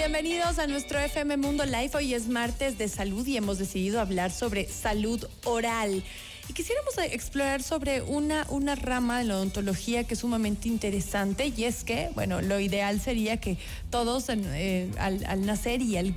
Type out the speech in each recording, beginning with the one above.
Bienvenidos a nuestro FM Mundo Live. Hoy es martes de salud y hemos decidido hablar sobre salud oral. Y quisiéramos explorar sobre una, una rama de la odontología que es sumamente interesante y es que, bueno, lo ideal sería que todos eh, al, nacer y al,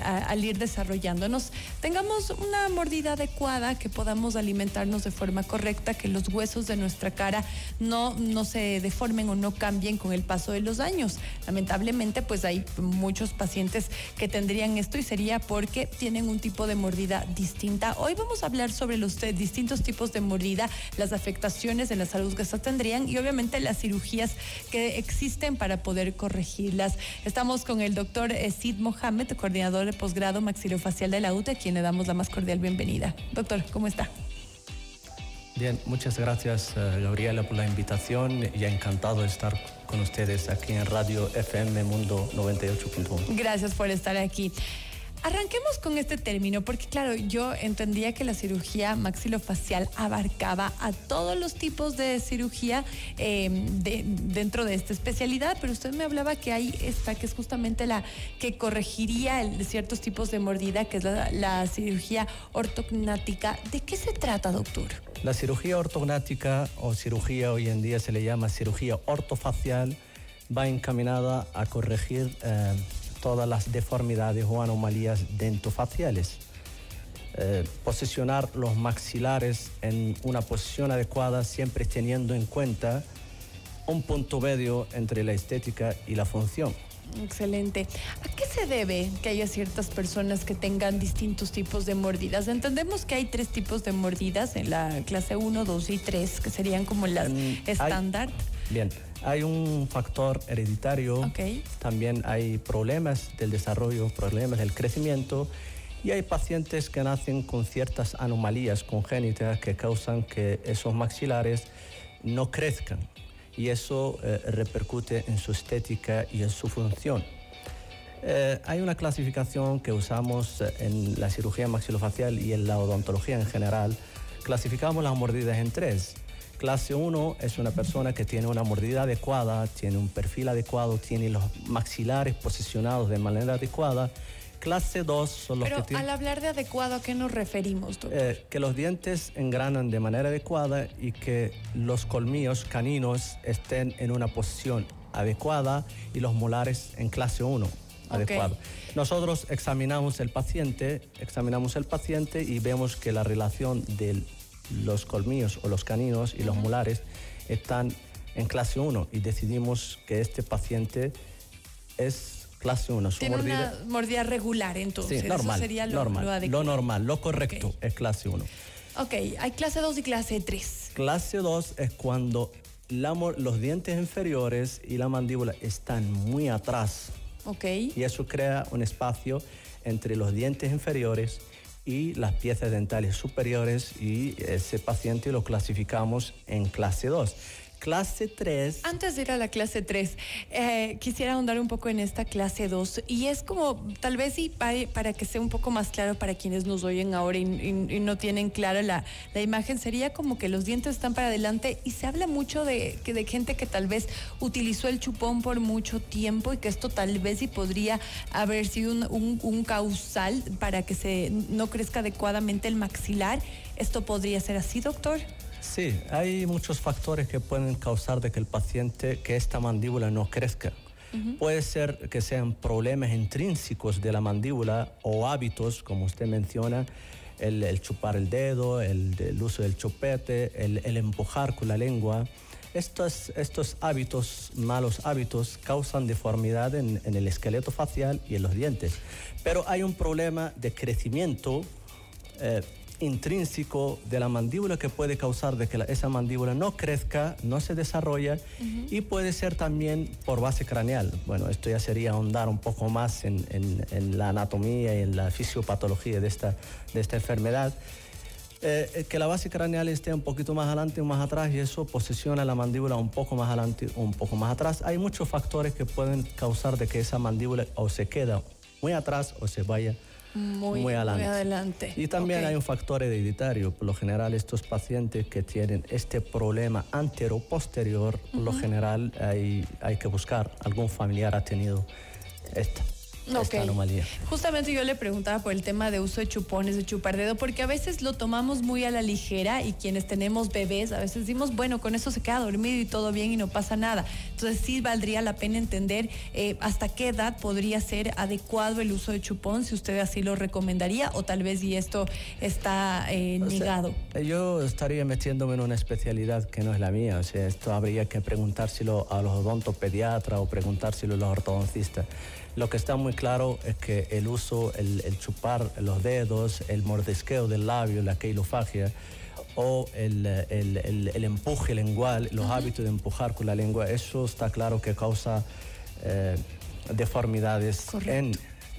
al, ir desarrollándonos tengamos una mordida adecuada, que podamos alimentarnos de forma correcta, que los huesos de nuestra cara no, no se deformen o no cambien con el paso de los años. Lamentablemente, pues hay muchos pacientes que tendrían esto y sería porque tienen un tipo de mordida distinta. Hoy vamos a hablar sobre los distintos tipos de mordida, las afectaciones en la salud que estas tendrían y obviamente las cirugías que existen para poder corregirlas. Estamos con el doctor Sid Mohamed, coordinador de posgrado maxilofacial de la UTE, a quien le damos la más cordial bienvenida. Doctor, ¿cómo está? Bien, muchas gracias eh, Gabriela por la invitación y encantado de estar con ustedes aquí en Radio FM Mundo 98.1. Gracias por estar aquí. Arranquemos con este término, porque claro, yo entendía que la cirugía maxilofacial abarcaba a todos los tipos de cirugía em, dentro de esta especialidad, pero usted me hablaba que hay esta, que es justamente la que corregiría ciertos tipos de mordida, que es la, la cirugía ortognática. ¿De qué se trata, doctor? La cirugía ortognática o cirugía hoy en día se le llama cirugía ortofacial, va encaminada a corregir eh, todas las deformidades o anomalías dentofaciales. Eh, posicionar los maxilares en una posición adecuada siempre teniendo en cuenta un punto medio entre la estética y la función. Excelente. ¿A qué se debe que haya ciertas personas que tengan distintos tipos de mordidas? Entendemos que hay tres tipos de mordidas en la clase 1, 2 y 3, que serían como las estándar. Bien, hay un factor hereditario, también hay problemas del desarrollo, problemas del crecimiento y hay pacientes que nacen con ciertas anomalías congénitas que causan que esos maxilares no crezcan y eso eh, repercute en su estética y en su función. Eh, hay una clasificación que usamos eh, en la cirugía maxilofacial y en la odontología en general. Clasificamos las mordidas en tres. Clase 1 es una persona que tiene una mordida adecuada, tiene un perfil adecuado, tiene los maxilares posicionados de manera adecuada. Clase 2 son los que tienen... al hablar de adecuado, ¿a qué nos referimos, doctor? Eh, que los dientes engranan de manera adecuada y que los colmillos caninos estén en una posición adecuada y los molares en clase 1 adecuado. Nosotros examinamos el paciente, examinamos el paciente y vemos que la relación del los colmillos o los caninos y los molares están en clase 1 y decidimos que este paciente es clase 1. Tiene una mordida regular entonces. Sí, normal, Eso sería lo, normal, lo, normal, lo correcto es clase 1. Ok, hay clase 2 y clase 3. Clase 2 es cuando los dientes inferiores y la mandíbula están muy atrás. Ok. Y eso crea un espacio entre los dientes inferiores y las piezas dentales superiores y ese paciente lo clasificamos en clase 2. Clase 3. Antes de ir a la clase 3, eh, quisiera ahondar un poco en esta clase 2 y es como, tal vez y para, que sea un poco más claro para quienes nos oyen ahora y, no tienen clara la, la, imagen, sería como que los dientes están para adelante y se habla mucho de, que de gente que tal vez utilizó el chupón por mucho tiempo y que esto tal vez y podría haber sido un, un causal para que se no crezca adecuadamente el maxilar. ¿Esto podría ser así, doctor? Sí, hay muchos factores que pueden causar de que el paciente, que esta mandíbula no crezca. Puede ser que sean problemas intrínsecos de la mandíbula o hábitos, como usted menciona, el, chupar el dedo, el, uso del chupete, el, empujar con la lengua. Estos, estos hábitos, malos hábitos, causan deformidad en, el esqueleto facial y en los dientes. Pero hay un problema de crecimiento. Eh, intrínseco de la mandíbula que puede causar de que esa mandíbula no crezca, no se desarrolla y puede ser también por base craneal. Bueno, esto ya sería ahondar un poco más en, la anatomía y en la fisiopatología de esta, de esta enfermedad. Eh, eh, que la base craneal esté un poquito más adelante o más atrás y eso posiciona la mandíbula un poco más adelante o un poco más atrás. Hay muchos factores que pueden causar de que esa mandíbula o se queda muy atrás o se vaya muy, adelante. Y también hay un factor hereditario. Por lo general, estos pacientes que tienen este problema antero-posterior, por lo general hay, hay que buscar, algún familiar ha tenido esta. Esta anomalía. Justamente yo le preguntaba por el tema de uso de chupones, de chupar dedo, porque a veces lo tomamos muy a la ligera y quienes tenemos bebés a veces decimos, bueno, con eso se queda dormido y todo bien y no pasa nada. Entonces sí valdría la pena entender eh, hasta qué edad podría ser adecuado el uso de chupón, si usted así lo recomendaría o tal vez si esto está eh, negado. yo estaría metiéndome en una especialidad que no es la mía, o sea, esto habría que preguntárselo a los odontopediatras o preguntárselo a los ortodoncistas. Lo que está muy claro es que el uso, el, chupar los dedos, el mordisqueo del labio, la queilofagia o el, empuje lingual, los hábitos de empujar con la lengua, eso está claro que causa eh, deformidades en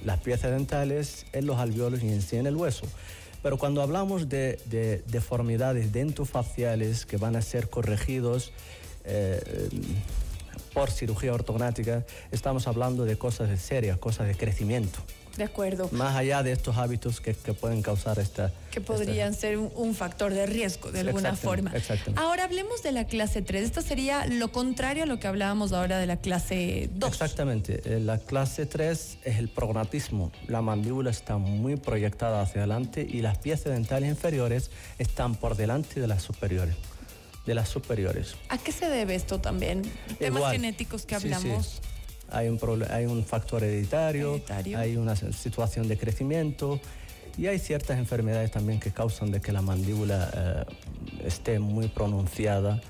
las piezas dentales, en los alveolos y en sí en el hueso. Pero cuando hablamos de, de deformidades dentofaciales que van a ser corregidos, eh, por cirugía ortognática, estamos hablando de cosas serias, cosas de crecimiento. De acuerdo. Más allá de estos hábitos que, pueden causar esta... Que podrían ser un, factor de riesgo de alguna forma. Exactamente. Ahora hablemos de la clase 3. Esto sería lo contrario a lo que hablábamos ahora de la clase 2. Exactamente. Eh, la clase 3 es el prognatismo. La mandíbula está muy proyectada hacia adelante y las piezas dentales inferiores están por delante de las superiores de las superiores. ¿A qué se debe esto también? Temas genéticos que hablamos. Hay, un hay un factor hereditario, hay una situación de crecimiento y hay ciertas enfermedades también que causan de que la mandíbula eh, esté muy pronunciada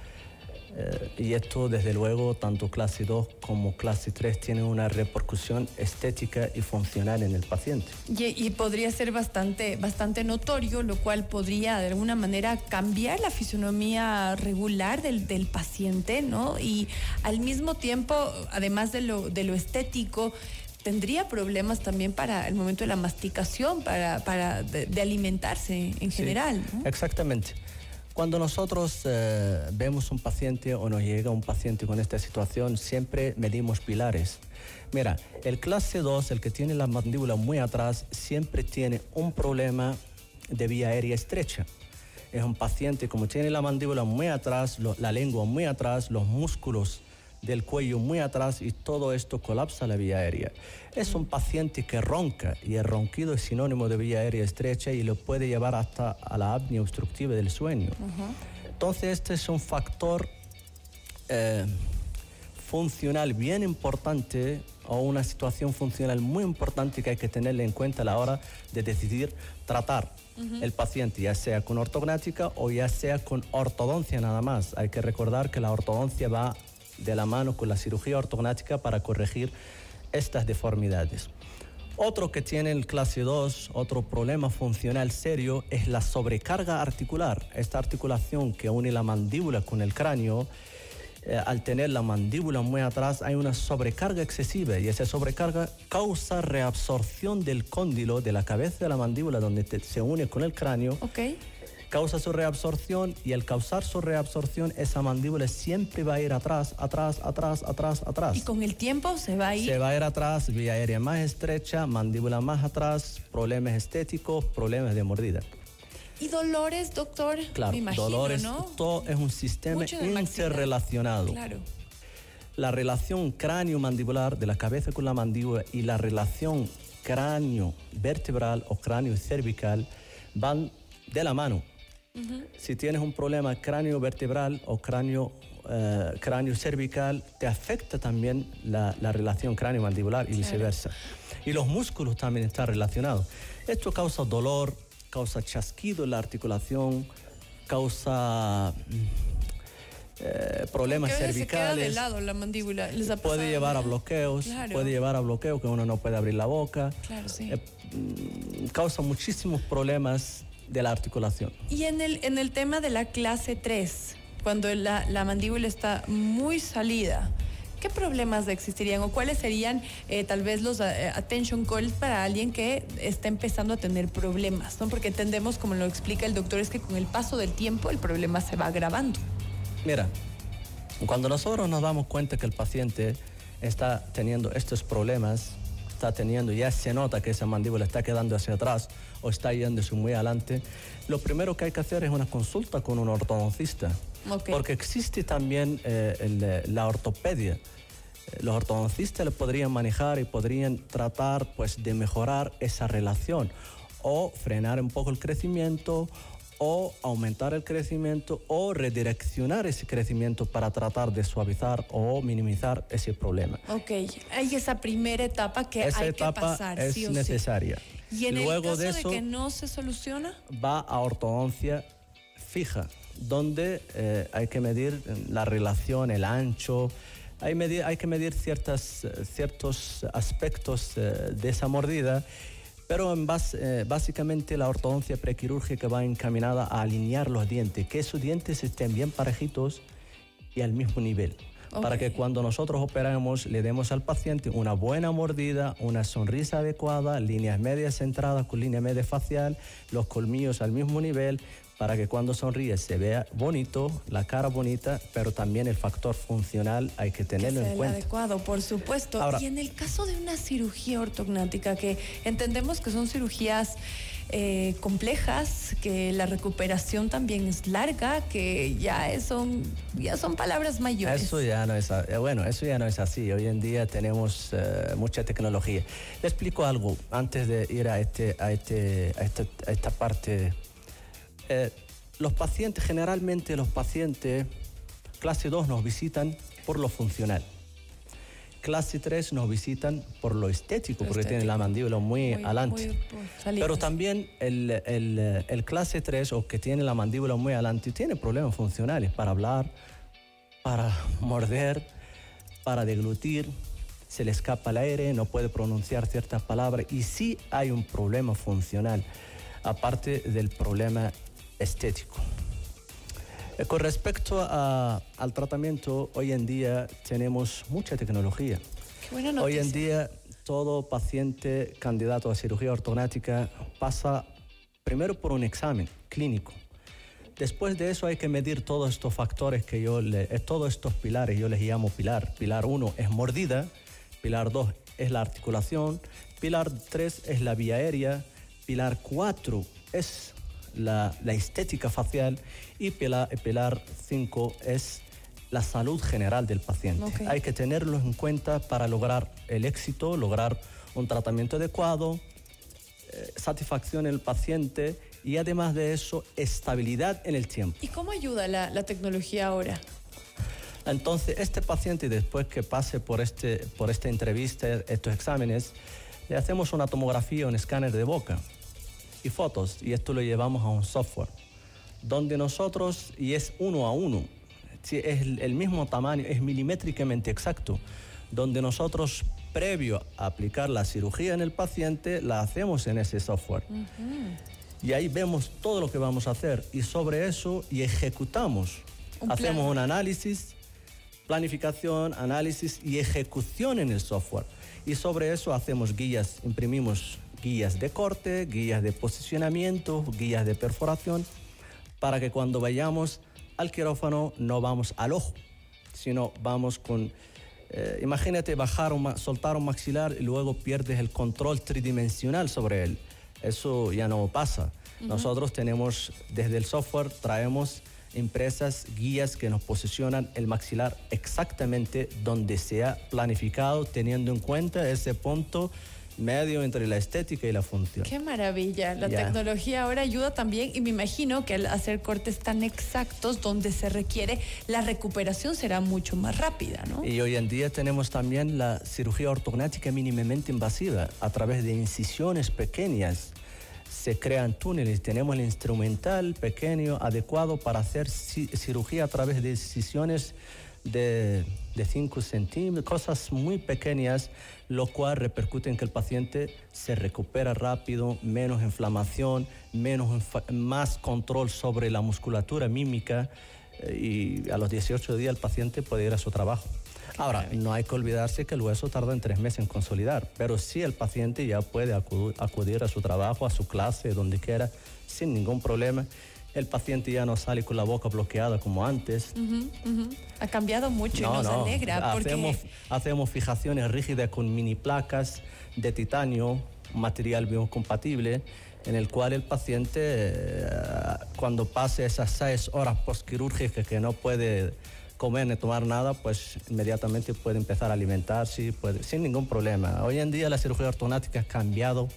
eh, y esto, desde luego, tanto clase 2 como clase 3 tienen una repercusión estética y funcional en el paciente. Y, podría ser bastante, bastante notorio, lo cual podría de alguna manera cambiar la fisonomía regular del, del paciente, ¿no? Y al mismo tiempo, además de lo, de lo estético, tendría problemas también para el momento de la masticación, para, para de, alimentarse en general. Exactamente. Cuando nosotros eh, vemos un paciente o nos llega un paciente con esta situación, siempre medimos pilares. Mira, el clase 2, el que tiene la mandíbula muy atrás, siempre tiene un problema de vía aérea estrecha. Es un paciente como tiene la mandíbula muy atrás, la lengua muy atrás, los músculos del cuello muy atrás y todo esto colapsa la vía aérea. Es un paciente que ronca y el ronquido es sinónimo de vía aérea estrecha y lo puede llevar hasta a la apnea obstructiva del sueño. Entonces este es un factor eh, funcional bien importante o una situación funcional muy importante que hay que tenerle en cuenta a la hora de decidir tratar el paciente, ya sea con ortognática o ya sea con ortodoncia nada más. Hay que recordar que la ortodoncia va de la mano con la cirugía ortognática para corregir estas deformidades. Otro que tiene el clase 2, otro problema funcional serio, es la sobrecarga articular. Esta articulación que une la mandíbula con el cráneo, eh, al tener la mandíbula muy atrás, hay una sobrecarga excesiva y esa sobrecarga causa reabsorción del cóndilo de la cabeza de la mandíbula donde se une con el cráneo. Okay causa su reabsorción y al causar su reabsorción esa mandíbula siempre va a ir atrás, atrás, atrás, atrás, atrás. Y con el tiempo se va a ir. Se va a ir atrás, vía aérea más estrecha, mandíbula más atrás, problemas estéticos, problemas de mordida. ¿Y dolores, doctor? Claro, Me imagino, dolores, ¿no? todo es un sistema interrelacionado. Claro. La relación cráneo-mandibular de la cabeza con la mandíbula y la relación cráneo vertebral o cráneo cervical van de la mano. Si tienes un problema cráneo vertebral o cráneo, eh, cráneo cervical, te afecta también la, relación cráneo-mandibular y viceversa. Y los músculos también están relacionados. Esto causa dolor, causa chasquido en la articulación, causa mm, eh, problemas cervicales. Se de lado la mandíbula. puede llevar a bloqueos, puede llevar a bloqueos que uno no puede abrir la boca. Claro, sí. Eh, mm, causa muchísimos problemas de la articulación. Y en el, en el tema de la clase 3, cuando la, la mandíbula está muy salida, ¿qué problemas existirían o cuáles serían eh, tal vez los eh, attention calls para alguien que está empezando a tener problemas? ¿no? Porque entendemos, como lo explica el doctor, es que con el paso del tiempo el problema se va agravando. Mira, cuando nosotros nos damos cuenta que el paciente está teniendo estos problemas, está teniendo, ya se nota que esa mandíbula está quedando hacia atrás o está yéndose muy adelante, lo primero que hay que hacer es una consulta con un ortodoncista. Porque existe también eh, la ortopedia. los ortodoncistas le podrían manejar y podrían tratar pues de mejorar esa relación o frenar un poco el crecimiento o aumentar el crecimiento o redireccionar ese crecimiento para tratar de suavizar o minimizar ese problema. Ok, hay esa primera etapa que esa hay etapa que pasar. es sí o sí. necesaria. Y en Luego el caso de de, eso que no se soluciona, va a ortodoncia fija, donde eh, hay que medir la relación, el ancho, hay, medir- hay que medir ciertas, eh, ciertos aspectos eh, de esa mordida, pero en base- eh, básicamente la ortodoncia prequirúrgica va encaminada a alinear los dientes, que esos dientes estén bien parejitos y al mismo nivel. Para que cuando nosotros operamos le demos al paciente una buena mordida, una sonrisa adecuada, líneas medias centradas con línea media facial, los colmillos al mismo nivel, para que cuando sonríe se vea bonito, la cara bonita, pero también el factor funcional hay que tenerlo en cuenta. adecuado, por supuesto. Ahora- y en el caso de una cirugía ortognática, que entendemos que son cirugías eh, complejas, que la recuperación también es larga, que ya son, ya son palabras mayores. Eso ya no es, eh, bueno, eso ya no es así. Hoy en día tenemos eh, mucha tecnología. Le explico algo antes de ir a, este, a, este, a, esta, a esta parte. Eh, los pacientes, generalmente los pacientes clase 2 nos visitan por lo funcional. Clase 3 nos visitan por lo estético, Lo porque tienen la estético. mandíbula muy, adelante. muy, pues. Pero también el, el, el clase 3 o que tiene la mandíbula muy adelante tiene problemas funcionales para hablar, para morder, para deglutir, se le escapa el aire, no puede pronunciar ciertas palabras y sí hay un problema funcional, aparte del problema estético. Eh, Con respecto a- al tratamiento, hoy en día tenemos mucha tecnología. Qué buena Hoy en día todo paciente candidato a cirugía ortognática pasa primero por un examen clínico. Después de eso hay que medir todos estos factores que yo le, eh, todos estos pilares, yo les llamo pilar. Pilar 1 es mordida, pilar 2 es la articulación, pilar 3 es la vía aérea, pilar 4 es la, la estética facial y pilar, pilar 5 es la salud general del paciente. Hay que tenerlos en cuenta para lograr el éxito, lograr un tratamiento adecuado, eh, satisfacción en el paciente y además de eso, estabilidad en el tiempo. ¿Y cómo ayuda la, la tecnología ahora? Entonces, este paciente, después que pase por, este, por esta entrevista, estos exámenes, le hacemos una tomografía, un escáner de boca y fotos, y esto lo llevamos a un software, donde nosotros, y es uno a uno, es el mismo tamaño, es milimétricamente exacto, donde nosotros, previo a aplicar la cirugía en el paciente, la hacemos en ese software. Y ahí vemos todo lo que vamos a hacer y sobre eso y ejecutamos. Un plan. Hacemos un análisis, planificación, análisis y ejecución en el software. Y sobre eso hacemos guías, imprimimos guías de corte, guías de posicionamiento, guías de perforación, para que cuando vayamos al quirófano no vamos al ojo, sino vamos con... eh, imagínate bajar un soltar un maxilar y luego pierdes el control tridimensional sobre él. Eso ya no pasa. Nosotros tenemos, desde el software, traemos impresas guías que nos posicionan el maxilar exactamente donde se ha planificado, teniendo en cuenta ese punto medio entre la estética y la función. Qué maravilla. La tecnología ahora ayuda también y me imagino que al hacer cortes tan exactos donde se requiere, la recuperación será mucho más rápida, ¿no? Y hoy en día tenemos también la cirugía ortognática mínimamente invasiva a través de incisiones pequeñas. Se crean túneles, tenemos el instrumental pequeño adecuado para hacer ci- cirugía a través de incisiones de, de 5 centímetros, cosas muy pequeñas, lo cual repercute en que el paciente se recupera rápido, menos inflamación, menos, infa- más control sobre la musculatura mímica eh, y a los 18 días el paciente puede ir a su trabajo. Ahora, no hay que olvidarse que el hueso tarda en tres meses en consolidar, pero sí el paciente ya puede acu- acudir a su trabajo, a su clase, donde quiera, sin ningún problema. El paciente ya no sale con la boca bloqueada como antes. Ha cambiado mucho y nos alegra porque Hacemos, hacemos fijaciones rígidas con mini placas de titanio, material biocompatible, en el cual el paciente, eh, cuando pase esas seis horas postquirúrgicas que no puede comer ni tomar nada, pues inmediatamente puede empezar a alimentarse puede, sin ningún problema. Hoy en día la cirugía ortognática ha cambiado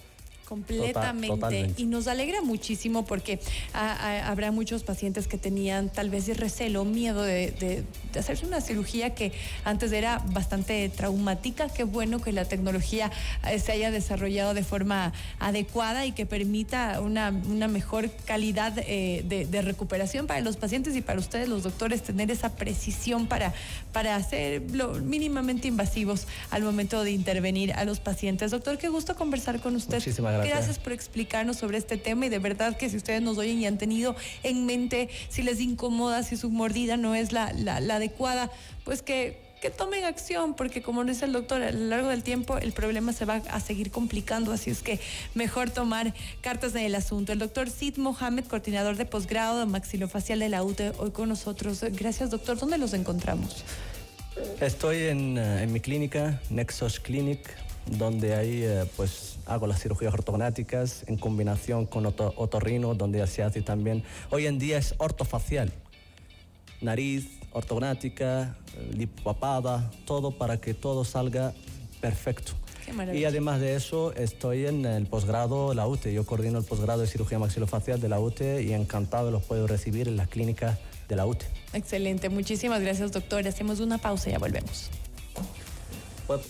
Completamente. y nos alegra muchísimo porque habrá muchos pacientes que tenían tal vez recelo, miedo de, hacerse una cirugía que antes era bastante traumática. Qué bueno que la tecnología eh, se haya desarrollado de forma adecuada y que permita una, mejor calidad eh, de, recuperación para los pacientes y para ustedes, los doctores, tener esa precisión para, para hacerlo mínimamente invasivos al momento de intervenir a los pacientes. Doctor, qué gusto conversar con usted. Muchísimas gracias. Gracias. por explicarnos sobre este tema y de verdad que si ustedes nos oyen y han tenido en mente si les incomoda, si su mordida no es la, adecuada, pues que que tomen acción, porque como dice el doctor, a lo largo del tiempo el problema se va a seguir complicando, así es que mejor tomar cartas en el asunto. El doctor Sid Mohamed, coordinador de posgrado de maxilofacial de la UTE, hoy con nosotros. Gracias, doctor. ¿Dónde los encontramos? Estoy en, eh, en mi clínica, Nexus Clinic, donde ahí eh, pues hago las cirugías ortognáticas en combinación con otorrino, donde se hace también, hoy en día es ortofacial, nariz, ortognática, lipopapada, todo para que todo salga perfecto. Y además de eso, estoy en el posgrado la UTE. Yo coordino el posgrado de cirugía maxilofacial de la UTE y encantado los puedo recibir en la clínica de la UTE. Excelente, muchísimas gracias doctor. Hacemos una pausa y ya volvemos. Pues,